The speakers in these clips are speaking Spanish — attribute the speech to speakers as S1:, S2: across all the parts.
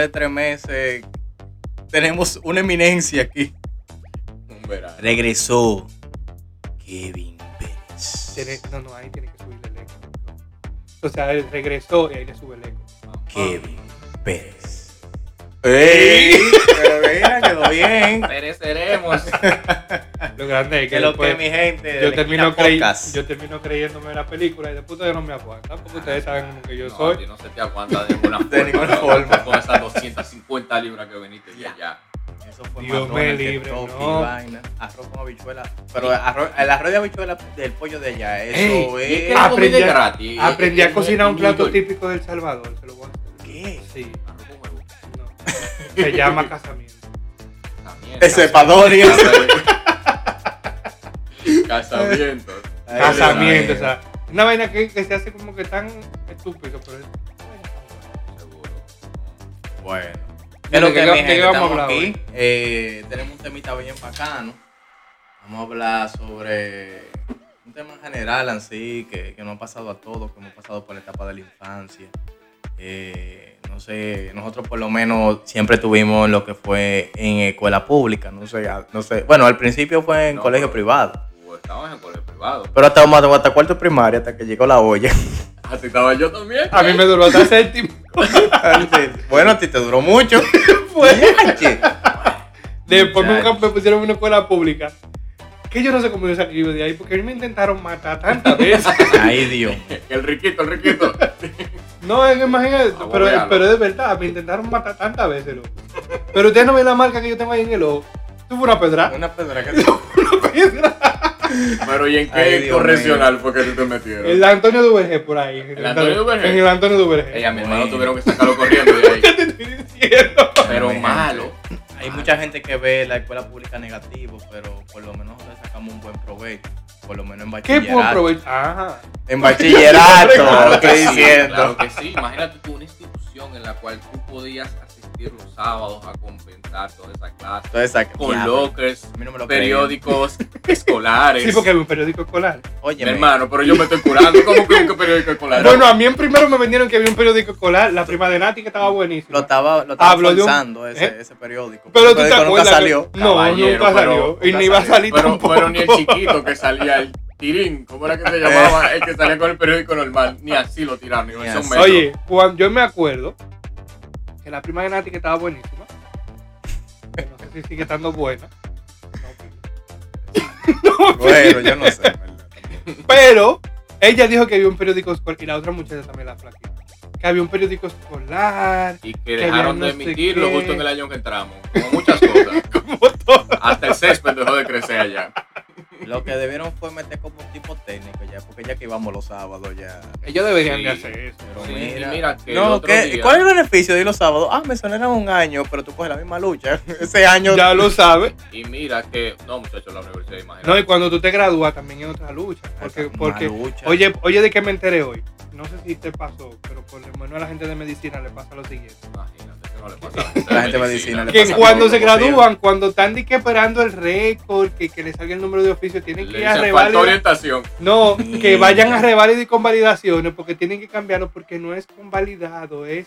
S1: después de tres meses, tenemos una eminencia aquí.
S2: Un verano.
S1: Regresó Kevin Pérez.
S3: No, no, ahí tiene que subirle el eco. O sea, él regresó y ahí le sube el eco.
S1: Kevin Pérez. ¡Ey! Pero mira, quedó bien.
S2: Pereceremos.
S3: Lo grande es que
S1: Que lo
S3: después
S1: que mi gente.
S3: yo termino, yo termino creyéndome la película y después ustedes no me aguantan porque ustedes saben como que yo
S2: no,
S3: soy.
S2: no se te aguanta de ninguna forma.
S1: De ninguna forma.
S2: Con esas 250 libras que viniste de allá.
S1: Eso fue
S3: Dios me libre,
S1: Kentucky,
S3: no.
S1: vaina. Arroz con habichuela. Pero arroz- el arroz de habichuela del pollo de allá, eso
S3: Ey,
S2: es que.
S3: Ah, aprendí
S2: es gratis.
S3: Aprendí a cocinar un plato típico del Salvador, se lo voy a hacer.
S1: ¿Qué?
S3: Sí,
S2: Arroz con huevo.
S3: no. Se llama casamiento.
S2: También.
S1: Ese Padori.
S2: Casamientos.
S1: Ay,
S3: Casamiento, o sea, una vaina que, que se hace como que tan estúpido, pero es.
S2: Seguro.
S1: Bueno.
S3: ¿De
S1: que
S3: de
S1: gente
S3: vamos a
S1: estamos
S3: hablar
S1: aquí. Eh, tenemos un temita bien bacano. Vamos a hablar sobre un tema general así que, que nos ha pasado a todos, que hemos pasado por la etapa de la infancia. Eh, no sé, nosotros por lo menos siempre tuvimos lo que fue en escuela pública, no sé, no sé. Bueno, al principio fue en
S2: No,
S1: colegio
S2: pero-
S1: privado,
S2: Tú estabas en colegio privado.
S1: pero hasta, hasta cuarto primaria, hasta que llegó la olla.
S2: Así estaba yo también.
S3: A mí me duró hasta séptimo.
S1: bueno, a ti te duró mucho. Yache.
S3: Después me,
S1: Muchacho.
S3: me pusieron en una escuela pública. Que yo no sé cómo yo salí de ahí, porque a mí me intentaron matar tantas veces.
S1: Ay, Dios.
S2: El riquito, el riquito.
S3: No, es que imagínate,
S2: Ah,
S3: pero, pero es de verdad, me intentaron matar tantas veces, loco. Pero ustedes no ven la marca que yo tengo ahí en el ojo. Esto fue una pedra.
S1: Una pedra que
S3: Una pedra.
S2: Pero ¿y en qué
S1: Ay,
S2: correccional fue que tú te metieron?
S3: El Antonio Duvergé por ahí.
S2: ¿El Antonio Duvergé?
S3: En el Antonio Duvergé.
S2: Ella, mi hermano tuvieron que sacarlo corriendo de ahí.
S3: ¿Qué te estoy diciendo?
S2: Pero malo.
S1: Hay mucha gente que ve la escuela pública negativo, pero por lo menos le sacamos un buen provecho. Por lo menos en
S3: ¿Qué
S1: bachillerato.
S3: puedo aprovechar? Ajá.
S1: En bachillerato,
S3: Claro
S1: lo estoy
S2: sí,
S1: diciendo.
S2: Claro que sí. Imagínate tú una institución en la cual tú podías asistir los sábados a compensar toda esa clase.
S1: Saca-
S2: Con
S1: diablo,
S2: lockers,
S1: a mí no me lo
S2: periódicos escolares.
S3: Sí, porque había un periódico escolar.
S1: Oye,
S2: Mi hermano, pero yo me estoy curando. ¿Cómo que un periódico escolar?
S3: Bueno, a mí en primero me vendieron que había un periódico escolar, la prima de Nati que estaba buenísima.
S1: lo estaba, lo estaba
S3: Hablo un-
S1: ese,
S3: ¿eh?
S1: ese periódico.
S3: Pero tú te acuerdas
S1: nunca salió.
S3: No,
S2: Caballero,
S3: nunca
S2: pero
S3: salió. Y ni iba a salir
S2: pero,
S3: tampoco.
S2: pero ni el chiquito que salía, el tirín, ¿cómo era que se llamaba? El que salía con el periódico normal, ni así lo tiraron.
S3: Oye, cuando yo me acuerdo que la prima de Nati que estaba buenísima, que no sé si sigue estando buena,
S1: Bueno, yo no sé. verdad.
S3: pero ella dijo que había un periódico escolar, y la otra muchacha también la flaquita, que había un periódico escolar,
S2: Y que
S3: que
S2: dejaron de
S3: no sé
S2: emitirlo justo en el año que entramos, como muchas cosas.
S3: como todo.
S2: Hasta el césped dejó de crecer allá.
S1: Lo que debieron fue meter como un tipo técnico ya, porque ya que íbamos los sábados ya.
S3: Ellos deberían
S2: Sí.
S3: de hacer eso.
S1: Pero
S2: Sí,
S1: mira,
S2: mira que el
S1: no,
S2: otro
S1: ¿qué-
S2: día-
S1: ¿cuál es el beneficio de ir los sábados? Ah, me sonaron un año, pero tú coges la misma lucha. Ese año.
S3: Ya lo sabes.
S2: Y mira que, no muchachos, la universidad,
S3: No, y
S2: imagínate.
S3: cuando tú te gradúas también es otra lucha. Porque, porque
S1: lucha.
S3: oye, oye, ¿de qué me enteré hoy? No sé si te pasó, pero por lo menos a la gente de medicina le pasa lo siguiente.
S2: Imagínate, no le pasa a la gente
S1: La gente de medicina
S3: Que cuando se gradúan, cuando están que esperando el récord, que, que le salga el número de oficio, tienen que ir a revalidar.
S2: orientación.
S3: No, que vayan a revalidar y convalidaciones, porque tienen que cambiarlo, porque no es convalidado, es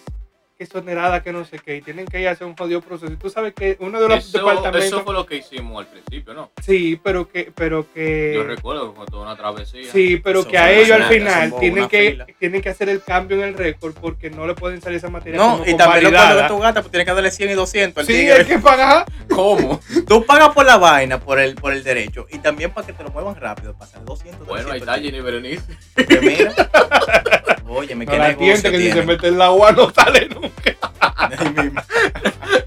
S3: exonerada, que no sé qué, y tienen que ir a hacer un jodido proceso. Y tú sabes que uno de los
S2: Eso,
S3: departamentos.
S2: eso fue lo que hicimos al principio, ¿no?
S3: Sí, pero que, pero que.
S2: Yo recuerdo que fue toda una travesía.
S3: Sí, pero
S1: Eso
S3: que a ellos al final tienen que,
S1: fila.
S3: tienen que hacer el cambio en el récord porque no le pueden salir esa materia
S1: No,
S3: como
S1: y también lo que tú gastas, pues tienes que darle 100 y 200 al
S3: Sí, hay que pagar.
S2: ¿Cómo?
S1: Tú pagas por la vaina, por el, por el derecho, y también para que te lo muevan rápido, pasar 200,
S2: Bueno, ahí
S1: 300
S2: está Jenny Berenice.
S1: Que mira. Oye, me
S3: No la
S1: negocio
S3: entiende que si se mete el agua no sale nunca.
S1: Ahí mismo.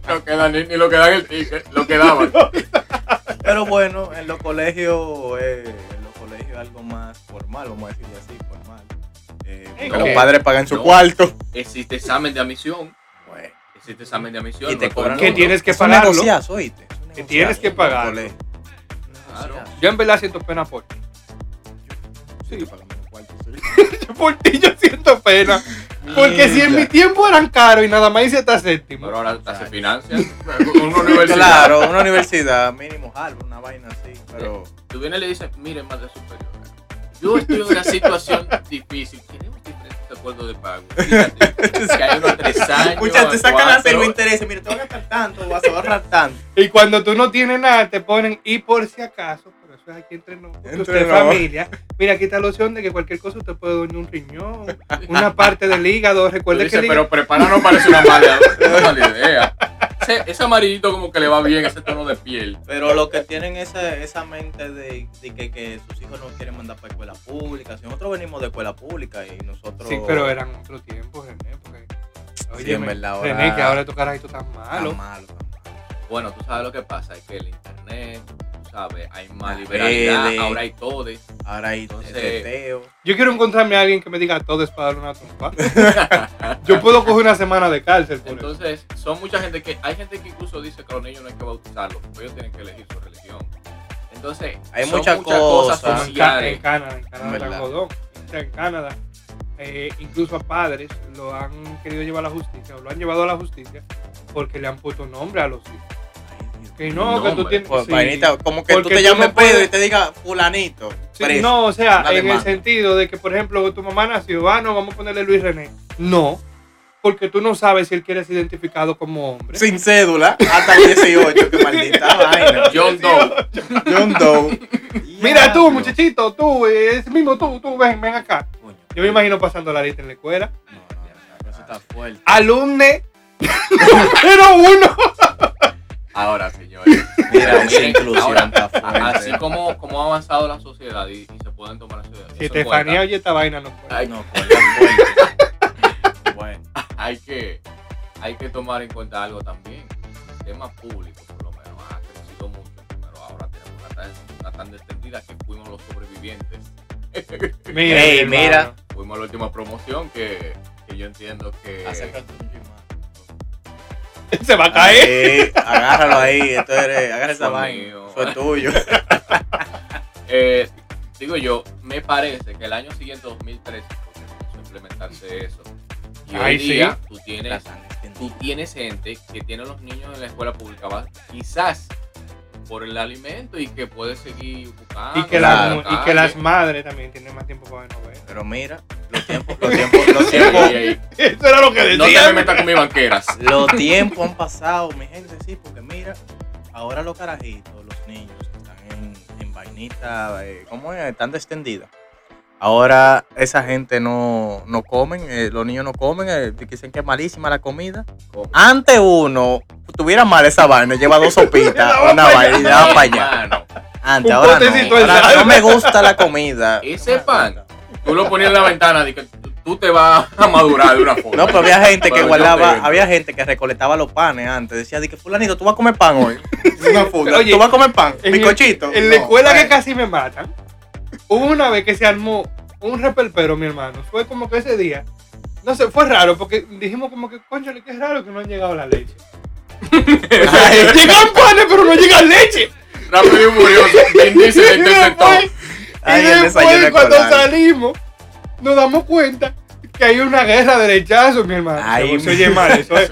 S2: No queda ni, ni lo que dan el ticket, lo que daban.
S1: Pero bueno, en los colegios, eh, en los colegios algo más formal, vamos a decirlo así, formal. Eh, porque
S3: No.
S1: los padres pagan su
S2: No.
S1: cuarto.
S2: Existe examen de admisión.
S1: Bueno,
S2: Existe examen de admisión.
S1: y
S2: no
S1: te cobran.
S3: Que tienes que pagarlo. Que tienes que pagarlo.
S2: Claro.
S3: Yo en verdad siento pena por ti.
S1: Sí.
S3: Por ti yo siento pena. Porque si en mi tiempo eran caros y nada más hice hasta séptimo.
S2: Pero ahora se financia. Una universidad.
S1: Claro, una universidad, mínimo Harvard, una vaina así, pero...
S2: Tú vienes y le dices, miren, madre superior. Yo estoy en una situación difícil. Queremos diferentes acuerdo de pago. Fíjate, que hay unos tres años.
S1: Escucha, te sacan a los intereses. Mira, te van a gastar tanto, vas a ahorrar tanto.
S3: Y cuando tú no tienes nada, te ponen, y por si acaso, eso es aquí entre nosotros, usted familia. Mira, aquí está la opción de que cualquier cosa usted puede donar un riñón, una parte del hígado. Recuerde que el hígado-
S2: pero prepara no parece una mala, una mala idea. Ese, ese amarillito como que le va bien, ese tono de piel.
S1: Pero los que tienen esa, esa mente de, de que, que sus hijos no quieren mandar para escuela pública. Si nosotros venimos de escuela pública y nosotros.
S3: Sí, pero eran otros tiempos, René, porque...
S1: Sí, en verdad, ahora-
S3: René, que ahora tu carajito tan
S1: Tan
S3: malo.
S1: malo, tan malo.
S2: Bueno, tú sabes lo que pasa, es que el internet, sabes, hay más liberalidad, ahora hay todes.
S1: Ahora hay
S2: Entonces-
S1: teteo.
S3: Yo quiero encontrarme a alguien que me diga todo es para darle una trompa. Yo puedo coger una semana de cárcel por eso.
S2: Entonces, son mucha gente que, hay gente que incluso dice que a los niños no hay que bautizarlos, porque ellos tienen que elegir su religión. Entonces,
S1: Hay
S2: son
S1: muchas
S2: muchas
S1: cosas.
S2: Sociales.
S3: en Canadá, en Canadá en Canadá, eh, incluso a padres lo han querido llevar a la justicia, o lo han llevado a la justicia, porque le han puesto nombre a los hijos. Que no, que tú tienes.
S1: Pues,
S3: sí.
S1: vainita, como que tú te llames
S3: no puedes-
S1: Pedro y te diga fulanito.
S3: Sí,
S1: preso.
S3: no, o sea, en el sentido de que, por ejemplo, tu mamá nació, ah, no, vamos a ponerle Luis René. No, porque tú no sabes si él quiere ser identificado como hombre.
S1: Sin cédula, hasta los 18, que maldita vaina.
S2: John Doe.
S1: John Doe.
S3: Mira tú, muchachito, tú, ese mismo tú, tú, ven, ven acá. Yo me imagino pasando la lista en la escuela.
S1: No, no, no, eso está fuerte.
S3: Alumne número uno.
S2: Ahora, señores.
S1: Mira,
S2: miren, ahora. Así como, como ha avanzado la sociedad y, y se pueden tomar eso
S3: Si Estefanía oye esta vaina, no puede.
S2: Ay.
S1: No. Bueno.
S2: hay que, hay que tomar en cuenta algo también. El sistema público, por lo menos, ha crecido mucho, pero ahora tenemos una tan, una tan extendida que fuimos los sobrevivientes.
S3: Mira,
S1: mira.
S2: fuimos a la última promoción que, que yo entiendo que...
S1: Acércate.
S3: Se va a caer.
S1: Ahí, agárralo ahí. Esto es, agarra esa vaina. es tuyo.
S2: Eh, digo yo, me parece que el año siguiente, 2013, porque comenzó a implementarse eso. Y
S3: Ay,
S2: hoy día
S3: sí.
S2: tú tienes, tú tienes gente que tiene a los niños en la escuela pública, va- quizás por el alimento y que puede seguir buscando.
S3: Y que,
S2: la
S3: y que las madres también tienen más tiempo para ver novelas.
S1: Pero mira, los tiempos, los tiempos, los tiempos.
S3: Eso era lo que
S2: No te me metas con mis banqueras.
S1: los tiempos han pasado, mi gente, sí, porque mira, ahora los carajitos, los niños están en, en vainita, eh, ¿cómo es? Están extendidas. Ahora esa gente no, no comen, eh, los niños no comen, eh, dicen que es malísima la comida. Antes uno tuviera mal esa vaina, lleva dos sopitas, una vaina y daba para allá. Antes,
S3: Un
S1: ahora
S3: potecito
S1: no.
S3: de
S1: Ahora
S3: sal.
S1: no me gusta la comida.
S2: Ese pan. Tú lo ponías en la ventana y que tú- te vas a madurar de una forma.
S1: No, pero había gente que
S2: Pero yo
S1: guardaba, había gente que recolectaba los panes antes. Decía, di que fulanito, tú vas a comer pan hoy. Una funda.
S3: Oye,
S1: tú vas a comer pan,
S3: en-
S1: bizcochito.
S3: En la
S1: No,
S3: escuela que casi me matan, hubo una vez que se armó un repelpero, mi hermano. Fue como que ese día, no sé, fue raro porque dijimos como que, que es raro que no han llegado la leche.
S1: Ay.
S3: Llegan panes, pero no llega leche.
S2: Rápido y furioso. Vin Diesel
S3: Y
S2: interceptó.
S3: después,
S1: Ay,
S3: y
S1: el desayuno
S3: después cuando salimos, nos damos cuenta que hay una guerra de lechazos, mi hermano.
S1: Ay,
S3: se, se oye mal eso.
S2: Ey,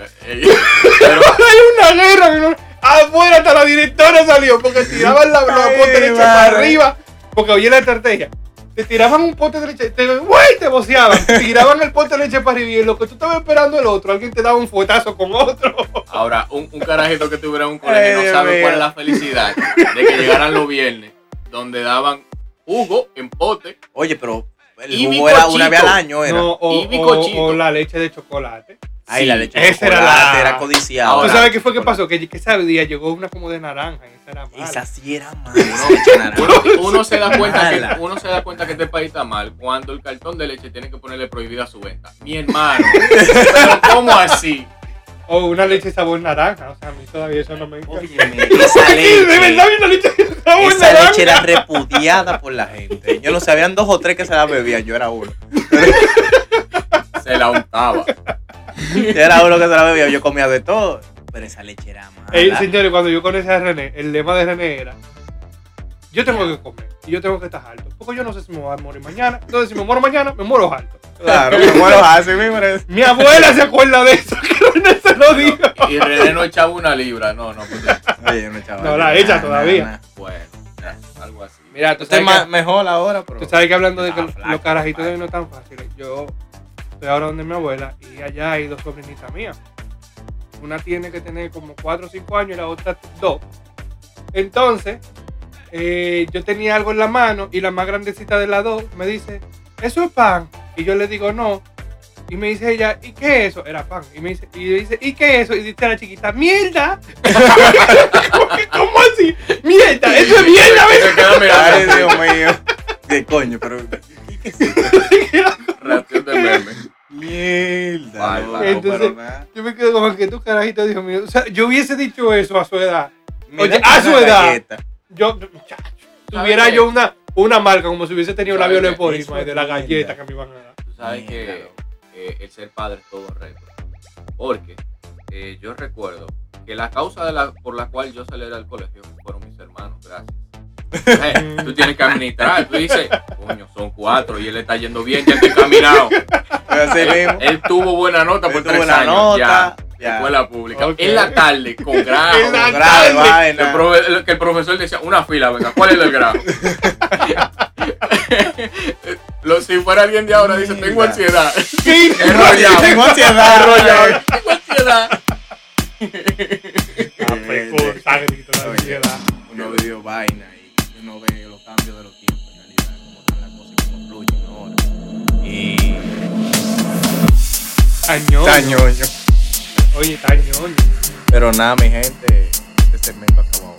S2: Pero,
S3: Hay una guerra, mi hermano. Afuera hasta la directora salió porque tiraban la, los
S1: Ay,
S3: de
S1: madre.
S3: para arriba. Porque oye la estrategia. Te tiraban un pote de leche, te, ¡güey! te boceaban. Tiraban el pote de leche para arriba y lo que tú estabas esperando el otro, alguien te daba un fuetazo con otro.
S2: ahora, un, un carajito que tuviera un colegio
S1: Ay,
S2: no
S1: Dios
S2: sabe cuál es la felicidad de que llegaran los viernes, donde daban jugo en pote.
S1: Oye, pero el
S2: Y
S1: jugo era una vez al año. Era.
S3: No, o,
S2: Y
S3: o-
S2: bizcochito.
S3: o la leche de chocolate.
S1: Ay,
S2: Sí,
S1: la leche de
S3: esa era
S1: chocolate era,
S3: la-
S1: codiciada.
S2: Ahora,
S3: ¿Tú sabes qué fue que pasó? Que, que ese día llegó una como de naranja y esa era mala.
S1: Esa sí era mala.
S2: Uno, uno se da cuenta que, uno se da cuenta que este país está mal cuando el cartón de leche tiene que ponerle prohibida su venta. Mi hermano. Pero ¿cómo así?
S3: O una leche sabor naranja. O sea, a mí todavía eso no me encanta.
S1: Óyeme, esa
S3: Sí, de verdad
S1: leche.
S3: había una leche sabor
S1: Esa
S3: naranja.
S1: leche era repudiada por la gente. Yo no sé, habían dos o tres que se la bebían, yo era uno.
S2: Se la untaba.
S1: Yo era uno que se la bebía, yo comía de todo. Pero esa leche era mala.
S3: Ey, señores, cuando yo conocí a René, el lema de René era: Yo tengo que comer y yo tengo que estar alto. Porque yo no sé si me voy a morir mañana. Entonces, si me muero mañana, me muero alto.
S1: Claro, me muero así mismo.
S3: Mi abuela se acuerda de eso, que René lo dijo.
S2: Y René no echaba una libra. No, no, pues,
S1: Oye, no, chaval,
S3: No, la echa todavía.
S1: nah, nah.
S2: bueno, algo así.
S3: Mira, tú sabes, que,
S1: mejor ahora, pero.
S3: tú sabes que hablando de que
S1: flaco,
S3: los carajitos de no están fáciles, yo estoy ahora donde mi abuela y allá hay dos sobrinitas mías. Una tiene que tener como 4 o 5 años y la otra 2. Entonces, eh, yo tenía algo en la mano y la más grandecita de las dos me dice, ¿eso es pan? Y yo le digo, no. Y me dice ella, ¿y qué es eso? Era pan. Y me dice, y dice, ¿y qué es eso? Y dice la chiquita, ¡mierda! ¿Cómo, que- cómo así? ¡Mierda! ¡Eso es mierda!
S1: Ay. Dios mío. ¿Qué coño? Pero.
S2: Reacción de meme.
S1: Mierda.
S2: Vale.
S3: Entonces-. Yo me quedo como que tú carajito, Dios mío. O sea, yo hubiese dicho eso a su edad. Oye, a su edad.
S1: galleta.
S3: Yo, muchacho, tuviera
S2: qué?
S3: yo una, una marca como si hubiese tenido la
S2: ¿Sabes qué?
S3: violeporisma
S1: Eso
S3: de la
S1: es
S3: galleta que me iban a dar.
S2: Tú sabes que eh, el ser padre es todo un reto. Porque eh, yo recuerdo que la causa de la, por la cual yo salí al colegio fueron mis hermanos, gracias. Eh, tú tienes que administrar, tú dices, coño, son cuatro y él está yendo bien, ya.
S1: Pero así mismo.
S2: Él tuvo buena nota por
S1: Él
S2: tres
S1: buena
S2: años.
S1: nota,
S2: ya,
S1: ya.
S2: Escuela pública.
S3: Ok.
S2: En la tarde, con grado.
S3: En la
S2: con
S1: Grave,
S3: tarde.
S2: que el, profe- que el profesor decía, una fila, venga, ¿cuál es el grado? Lo, si fuera alguien de ahora, dice, tengo ansiedad.
S3: ¿Qué?
S2: Enrollado.
S1: Tengo ansiedad.
S2: Enrollado. Tengo ansiedad.
S3: Ah, pues.
S1: Uno vio vaina y uno ve los cambios de los tiempos en realidad, cómo están las cosas y cómo fluyen ahora. Y.
S3: Tañoño.
S1: Tañoño.
S3: Oye, tañoño.
S1: Pero nada, mi gente, este segmento acabó.